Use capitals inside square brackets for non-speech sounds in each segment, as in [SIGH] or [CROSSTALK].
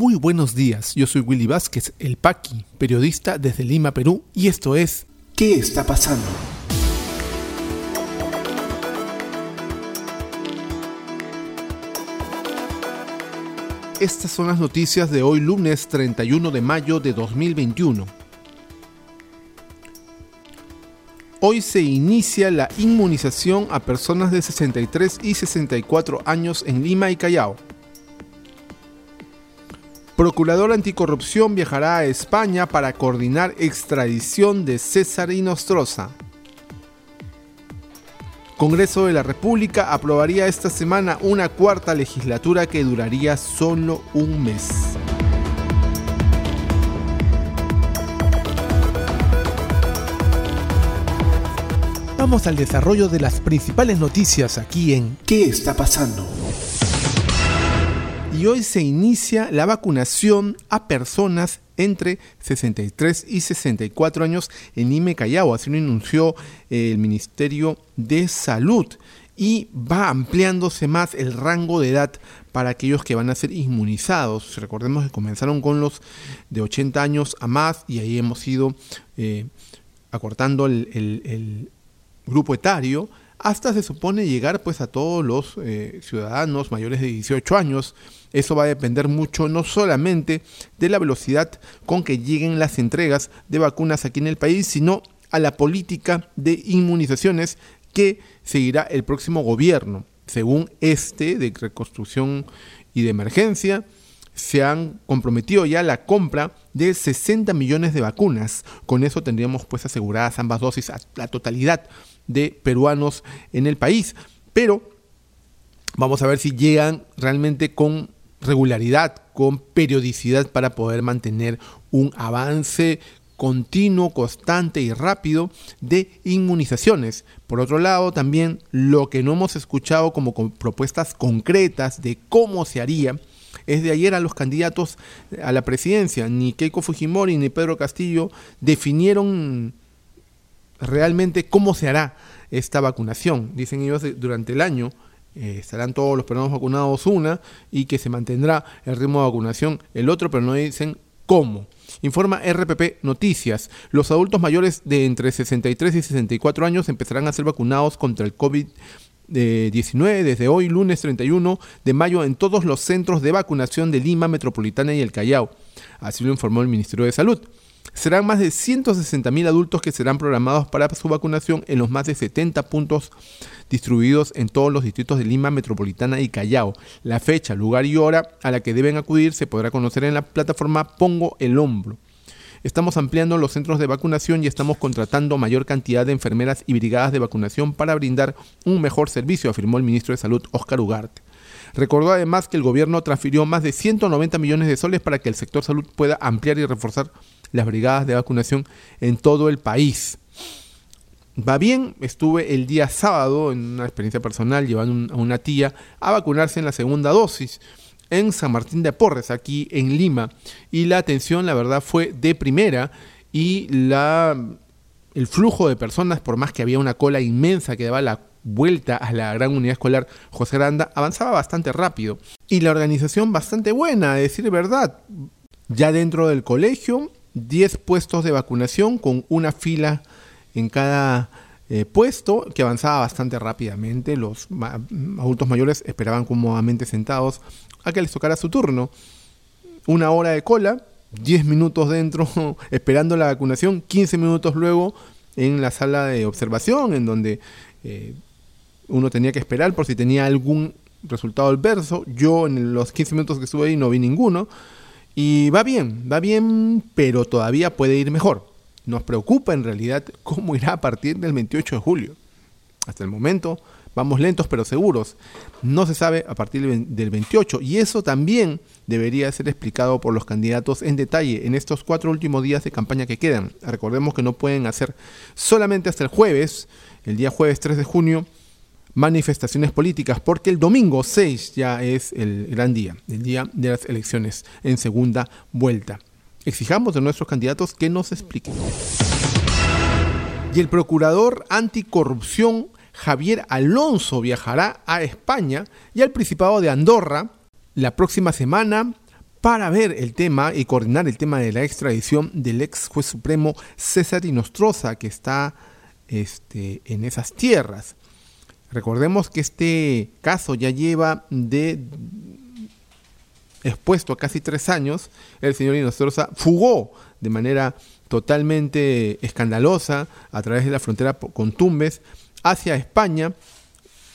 Muy buenos días, yo soy Willy Vázquez, el Paqui, periodista desde Lima, Perú, y esto es ¿Qué está pasando? Estas son las noticias de hoy lunes 31 de mayo de 2021. Hoy se inicia la inmunización a personas de 63 y 64 años en Lima y Callao. Procurador anticorrupción viajará a España para coordinar extradición de César Inostroza. Congreso de la República aprobaría esta semana una cuarta legislatura que duraría solo un mes. Vamos al desarrollo de las principales noticias aquí en ¿Qué está pasando? Y hoy se inicia la vacunación a personas entre 63 y 64 años en Lima Callao, así lo anunció el Ministerio de Salud y va ampliándose más el rango de edad para aquellos que van a ser inmunizados. Recordemos que comenzaron con los de 80 años a más y ahí hemos ido eh, acortando el, grupo etario hasta se supone llegar pues a todos los eh, ciudadanos mayores de 18 años eso va a depender mucho no solamente de la velocidad con que lleguen las entregas de vacunas aquí en el país, sino a la política de inmunizaciones que seguirá el próximo gobierno. Según este de reconstrucción y de emergencia, se han comprometido ya la compra de 60 millones de vacunas. Con eso tendríamos pues aseguradas ambas dosis a la totalidad de peruanos en el país. Pero vamos a ver si llegan realmente con regularidad, con periodicidad para poder mantener un avance continuo, constante y rápido de inmunizaciones. Por otro lado, también lo que no hemos escuchado como propuestas concretas de cómo se haría es de ayer a los candidatos a la presidencia. Ni Keiko Fujimori ni Pedro Castillo definieron realmente cómo se hará esta vacunación. Dicen ellos durante el año eh, estarán todos los peruanos vacunados una y que se mantendrá el ritmo de vacunación el otro, pero no dicen cómo. Informa RPP Noticias. Los adultos mayores de entre 63 y 64 años empezarán a ser vacunados contra el COVID-19 desde hoy, lunes 31 de mayo, en todos los centros de vacunación de Lima Metropolitana y el Callao. Así lo informó el Ministerio de Salud. Serán más de 160.000 adultos que serán programados para su vacunación en los más de 70 puntos distribuidos en todos los distritos de Lima Metropolitana y Callao. La fecha, lugar y hora a la que deben acudir se podrá conocer en la plataforma Pongo el Hombro. Estamos ampliando los centros de vacunación y estamos contratando mayor cantidad de enfermeras y brigadas de vacunación para brindar un mejor servicio, afirmó el ministro de Salud, Óscar Ugarte. Recordó además que el gobierno transfirió más de 190 millones de soles para que el sector salud pueda ampliar y reforzar las brigadas de vacunación en todo el país. Va bien, estuve el día sábado en una experiencia personal llevando a una tía a vacunarse en la segunda dosis en San Martín de Porres, aquí en Lima, y la atención, la verdad, fue de primera y la, el flujo de personas, por más que había una cola inmensa que daba la vuelta a la gran unidad escolar José Aranda, avanzaba bastante rápido. Y la organización bastante buena, a decir verdad. Ya dentro del colegio, 10 puestos de vacunación con una fila en cada eh, puesto que avanzaba bastante rápidamente. Los adultos mayores esperaban cómodamente sentados a que les tocara su turno. Una hora de cola, 10 minutos dentro [LAUGHS] esperando la vacunación, 15 minutos luego en la sala de observación, en donde eh, uno tenía que esperar por si tenía algún resultado adverso. Yo en los 15 minutos que estuve ahí no vi ninguno. Y va bien, va bien, pero todavía puede ir mejor. Nos preocupa en realidad cómo irá a partir del 28 de julio. Hasta el momento vamos lentos pero seguros. No se sabe a partir del 28 y eso también debería ser explicado por los candidatos en detalle en estos cuatro últimos días de campaña que quedan. Recordemos que no pueden hacer solamente hasta el jueves, el día jueves 3 de junio, manifestaciones políticas, porque el domingo 6 ya es el gran día, el día de las elecciones en segunda vuelta. Exijamos de nuestros candidatos que nos expliquen. Y el procurador anticorrupción Javier Alonso viajará a España y al Principado de Andorra la próxima semana para ver el tema y coordinar el tema de la extradición del ex juez supremo César Inostroza, que está este, en esas tierras. Recordemos que este caso ya lleva de expuesto a casi tres años. El señor Inostroza fugó de manera totalmente escandalosa a través de la frontera con Tumbes hacia España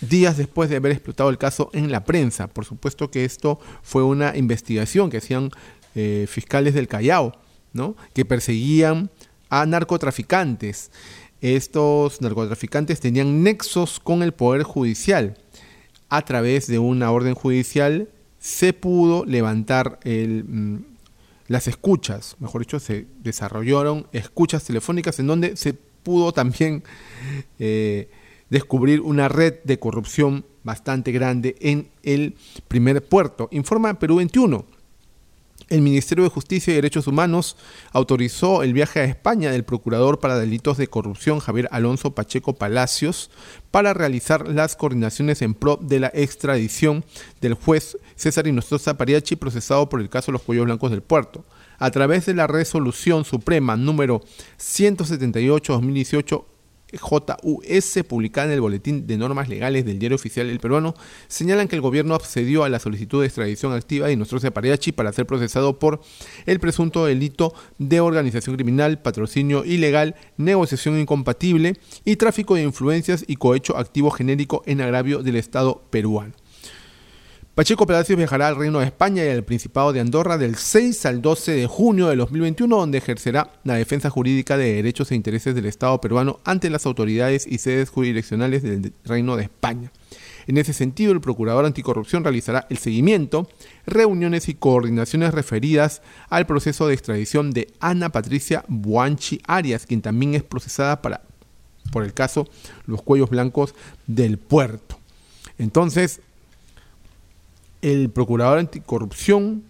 días después de haber explotado el caso en la prensa. Por supuesto que esto fue una investigación que hacían eh, fiscales del Callao, ¿no? que perseguían a narcotraficantes. Estos narcotraficantes tenían nexos con el Poder Judicial. A través de una orden judicial se pudo levantar mm, las escuchas, mejor dicho, se desarrollaron escuchas telefónicas en donde se pudo también eh, descubrir una red de corrupción bastante grande en el primer puerto. Informa Perú 21. El Ministerio de Justicia y Derechos Humanos autorizó el viaje a España del procurador para delitos de corrupción Javier Alonso Pacheco Palacios para realizar las coordinaciones en pro de la extradición del juez César Inostroza Pariachi procesado por el caso de los cuellos blancos del puerto. A través de la resolución suprema número 178-2018 JUS, publicada en el Boletín de Normas Legales del Diario Oficial del Peruano, señalan que el gobierno accedió a la solicitud de extradición activa de nuestro Pareachi para ser procesado por el presunto delito de organización criminal, patrocinio ilegal, negociación incompatible y tráfico de influencias y cohecho activo genérico en agravio del Estado peruano. Pacheco Palacios viajará al Reino de España y al Principado de Andorra del 6 al 12 de junio de 2021, donde ejercerá la defensa jurídica de derechos e intereses del Estado peruano ante las autoridades y sedes jurisdiccionales del Reino de España. En ese sentido, el Procurador Anticorrupción realizará el seguimiento, reuniones y coordinaciones referidas al proceso de extradición de Ana Patricia Buanchi Arias, quien también es procesada para, por el caso Los Cuellos Blancos del Puerto. Entonces, el procurador anticorrupción,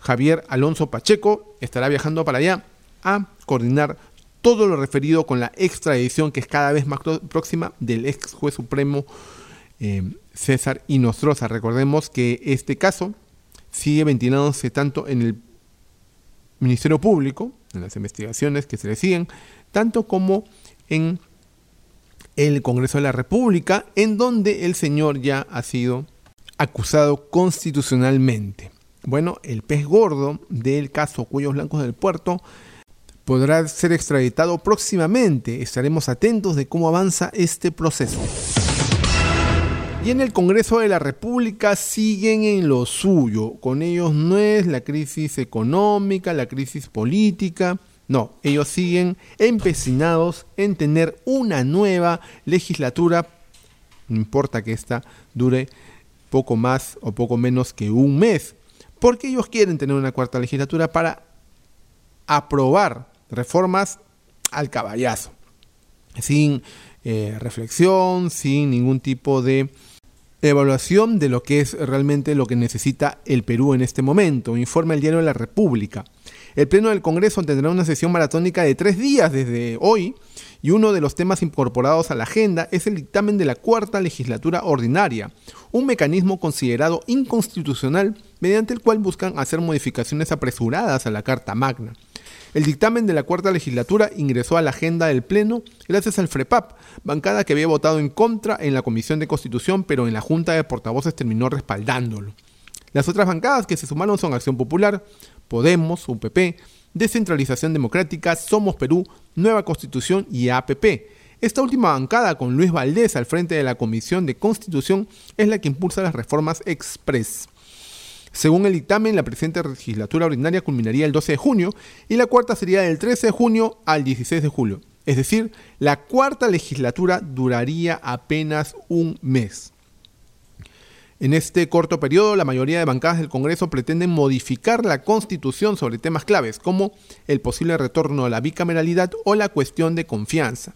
Javier Alonso Pacheco, estará viajando para allá a coordinar todo lo referido con la extradición que es cada vez más próxima del ex juez supremo eh, César Inostroza. Recordemos que este caso sigue ventilándose tanto en el Ministerio Público, en las investigaciones que se le siguen, tanto como en el Congreso de la República, en donde el señor ya ha sido acusado constitucionalmente. Bueno, el pez gordo del caso Cuellos Blancos del Puerto podrá ser extraditado próximamente. Estaremos atentos de cómo avanza este proceso. Y en el Congreso de la República siguen en lo suyo. Con ellos no es la crisis económica, la crisis política. No, ellos siguen empecinados en tener una nueva legislatura. No importa que esta dure poco más o poco menos que un mes, porque ellos quieren tener una cuarta legislatura para aprobar reformas al caballazo, sin eh, reflexión, sin ningún tipo de evaluación de lo que es realmente lo que necesita el Perú en este momento, informa el diario de la República. El Pleno del Congreso tendrá una sesión maratónica de tres días desde hoy y uno de los temas incorporados a la agenda es el dictamen de la cuarta legislatura ordinaria, un mecanismo considerado inconstitucional mediante el cual buscan hacer modificaciones apresuradas a la Carta Magna. El dictamen de la cuarta legislatura ingresó a la agenda del Pleno gracias al FREPAP, bancada que había votado en contra en la Comisión de Constitución, pero en la Junta de Portavoces terminó respaldándolo. Las otras bancadas que se sumaron son Acción Popular, Podemos, UPP, Descentralización Democrática, Somos Perú, Nueva Constitución y APP. Esta última bancada, con Luis Valdés al frente de la Comisión de Constitución, es la que impulsa las reformas express. Según el dictamen, la presente legislatura ordinaria culminaría el 12 de junio y la cuarta sería del 13 de junio al 16 de julio. Es decir, la cuarta legislatura duraría apenas un mes. En este corto periodo, la mayoría de bancadas del Congreso pretenden modificar la Constitución sobre temas claves como el posible retorno a la bicameralidad o la cuestión de confianza.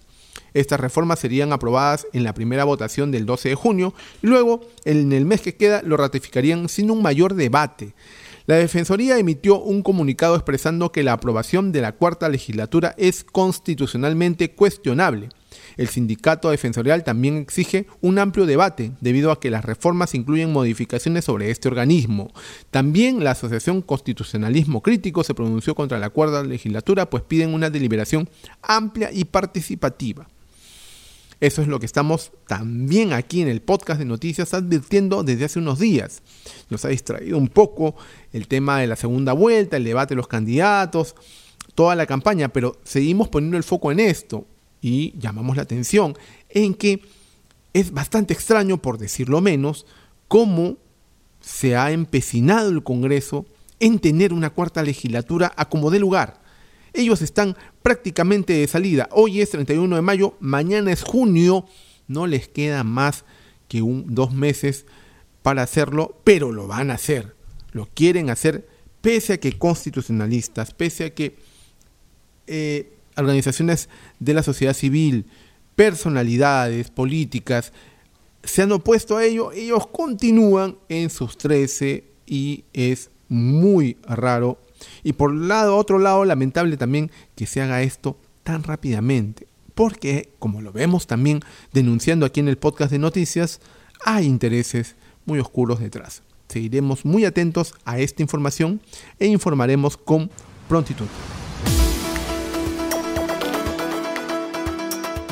Estas reformas serían aprobadas en la primera votación del 12 de junio y luego, en el mes que queda, lo ratificarían sin un mayor debate. La Defensoría emitió un comunicado expresando que la aprobación de la cuarta legislatura es constitucionalmente cuestionable El sindicato defensorial también exige un amplio debate debido a que las reformas incluyen modificaciones sobre este organismo. También la Asociación Constitucionalismo Crítico se pronunció contra la cuarta legislatura pues piden una deliberación amplia y participativa. Eso es lo que estamos también aquí en el podcast de noticias advirtiendo desde hace unos días. Nos ha distraído un poco el tema de la segunda vuelta, el debate de los candidatos, toda la campaña, pero seguimos poniendo el foco en esto y llamamos la atención en que es bastante extraño, por decirlo menos, cómo se ha empecinado el Congreso en tener una cuarta legislatura a como dé lugar. Ellos están prácticamente de salida. Hoy es 31 de mayo, mañana es junio. No les queda más que un, dos meses para hacerlo, pero lo van a hacer. Lo quieren hacer pese a que constitucionalistas, pese a que eh, organizaciones de la sociedad civil, personalidades políticas, se han opuesto a ello, ellos continúan en sus 13 y es muy raro. Y por otro lado, lamentable también que se haga esto tan rápidamente, porque como lo vemos también denunciando aquí en el podcast de noticias, hay intereses muy oscuros detrás. Seguiremos muy atentos a esta información e informaremos con prontitud.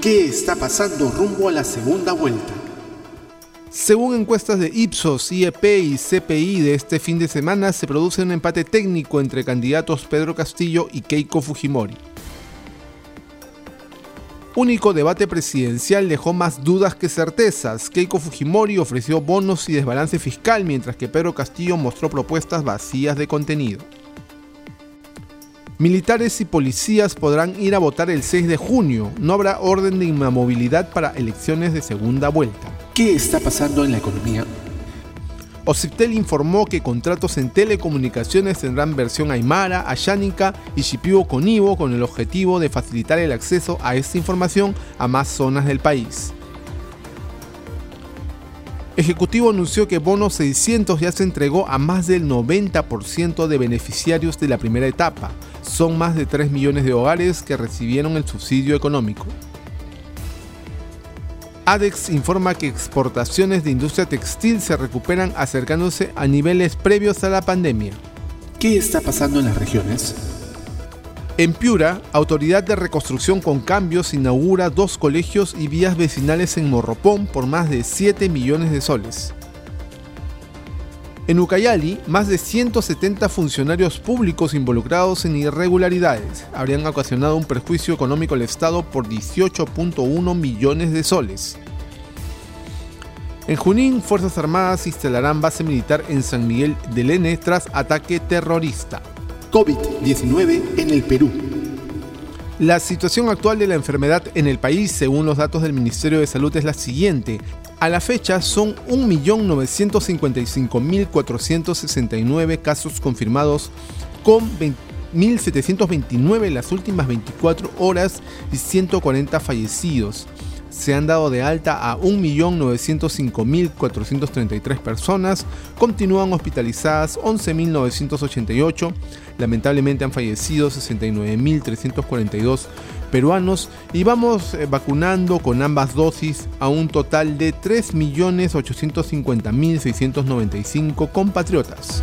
¿Qué está pasando rumbo a la segunda vuelta? Según encuestas de Ipsos, IEP y CPI de este fin de semana, se produce un empate técnico entre candidatos Pedro Castillo y Keiko Fujimori. Único debate presidencial dejó más dudas que certezas. Keiko Fujimori ofreció bonos y desbalance fiscal, mientras que Pedro Castillo mostró propuestas vacías de contenido. Militares y policías podrán ir a votar el 6 de junio. No habrá orden de inamovilidad para elecciones de segunda vuelta. ¿Qué está pasando en la economía? Ociptel informó que contratos en telecomunicaciones tendrán versión Aymara, Ayánica y Shipibo Conivo con el objetivo de facilitar el acceso a esta información a más zonas del país. Ejecutivo anunció que Bono 600 ya se entregó a más del 90% de beneficiarios de la primera etapa. Son más de 3 millones de hogares que recibieron el subsidio económico. ADEX informa que exportaciones de industria textil se recuperan acercándose a niveles previos a la pandemia. ¿Qué está pasando en las regiones? En Piura, Autoridad de Reconstrucción con Cambios inaugura dos colegios y vías vecinales en Morropón por más de 7 millones de soles. En Ucayali, más de 170 funcionarios públicos involucrados en irregularidades habrían ocasionado un perjuicio económico al Estado por 18.1 millones de soles. En Junín, Fuerzas Armadas instalarán base militar en San Miguel del N tras ataque terrorista. COVID-19 en el Perú. La situación actual de la enfermedad en el país, según los datos del Ministerio de Salud, es la siguiente. A la fecha son 1.955.469 casos confirmados con 1.729 en las últimas 24 horas y 140 fallecidos. Se han dado de alta a 1.905.433 personas, continúan hospitalizadas 11.988, lamentablemente han fallecido 69.342 peruanos y vamos eh, vacunando con ambas dosis a un total de 3.850.695 compatriotas.